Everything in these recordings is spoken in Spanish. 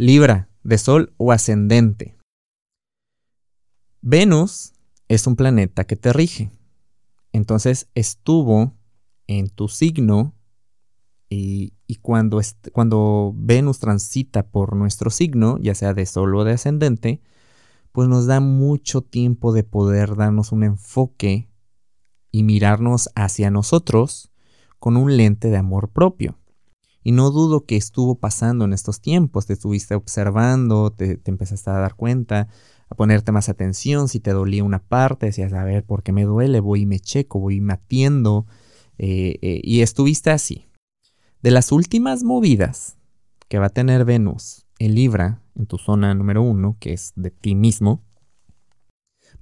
Libra, de Sol o ascendente. Venus es un planeta que te rige. Entonces estuvo en tu signo y, cuando, cuando Venus transita por nuestro signo, ya sea de Sol o de ascendente, pues nos da mucho tiempo de poder darnos un enfoque y mirarnos hacia nosotros con un lente de amor propio. Y no dudo que estuvo pasando en estos tiempos, te estuviste observando, te, empezaste a dar cuenta, a ponerte más atención, si te dolía una parte, decías, a ver, ¿por qué me duele? Voy y me checo, voy y me atiendo. Eh, eh, y estuviste así. De las últimas movidas que va a tener Venus en Libra, en tu zona número uno, que es de ti mismo,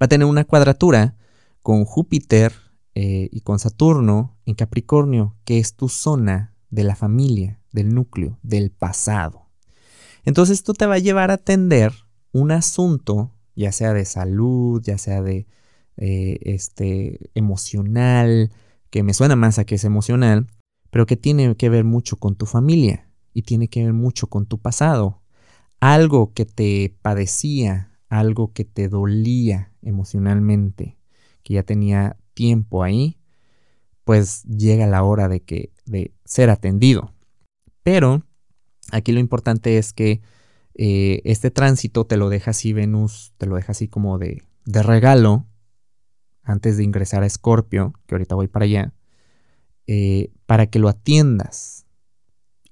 va a tener una cuadratura con Júpiter eh, y con Saturno en Capricornio, que es tu zona de la familia, del núcleo, del pasado. Entonces esto te va a llevar a atender un asunto, ya sea de salud, ya sea de eh, este, emocional, que me suena más a que es emocional, pero que tiene que ver mucho con tu familia y tiene que ver mucho con tu pasado. Algo que te padecía, algo que te dolía emocionalmente, que ya tenía tiempo ahí, pues llega la hora de que de ser atendido. Pero aquí lo importante es que eh, este tránsito te lo deja así Venus, te lo deja así como de, regalo antes de ingresar a Escorpio, que ahorita voy para allá, eh, para que lo atiendas.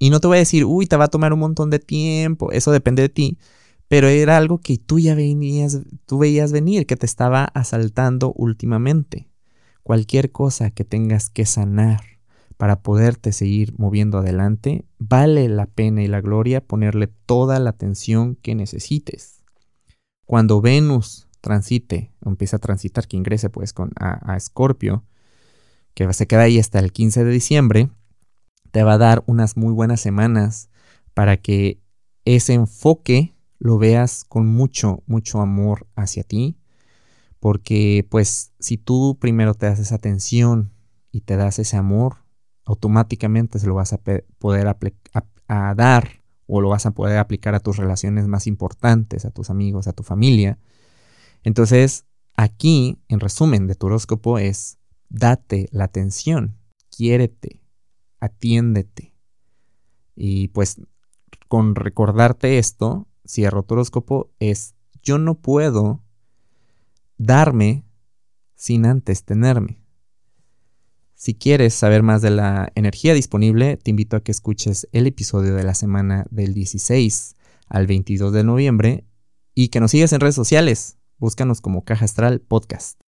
Y no te voy a decir, uy, te va a tomar un montón de tiempo, eso depende de ti, pero era algo que tú ya venías, tú veías venir, que te estaba asaltando últimamente cualquier cosa que tengas que sanar para poderte seguir moviendo adelante, vale la pena y la gloria ponerle toda la atención que necesites. Cuando Venus transite, empieza a transitar, que ingrese pues con, a Escorpio, que se queda ahí hasta el 15 de diciembre, te va a dar unas muy buenas semanas para que ese enfoque lo veas con mucho, mucho amor hacia ti, porque pues si tú primero te das esa atención y te das ese amor, automáticamente se lo vas a poder dar o lo vas a poder aplicar a tus relaciones más importantes, a tus amigos, a tu familia. Entonces, aquí, en resumen de tu horóscopo, es date la atención, quiérete, atiéndete. Y pues con recordarte esto, cierro tu horóscopo, es yo no puedo darme sin antes tenerme. Si quieres saber más de la energía disponible, te invito a que escuches el episodio de la semana del 16 al 22 de noviembre y que nos sigas en redes sociales. Búscanos como Caja Astral Podcast.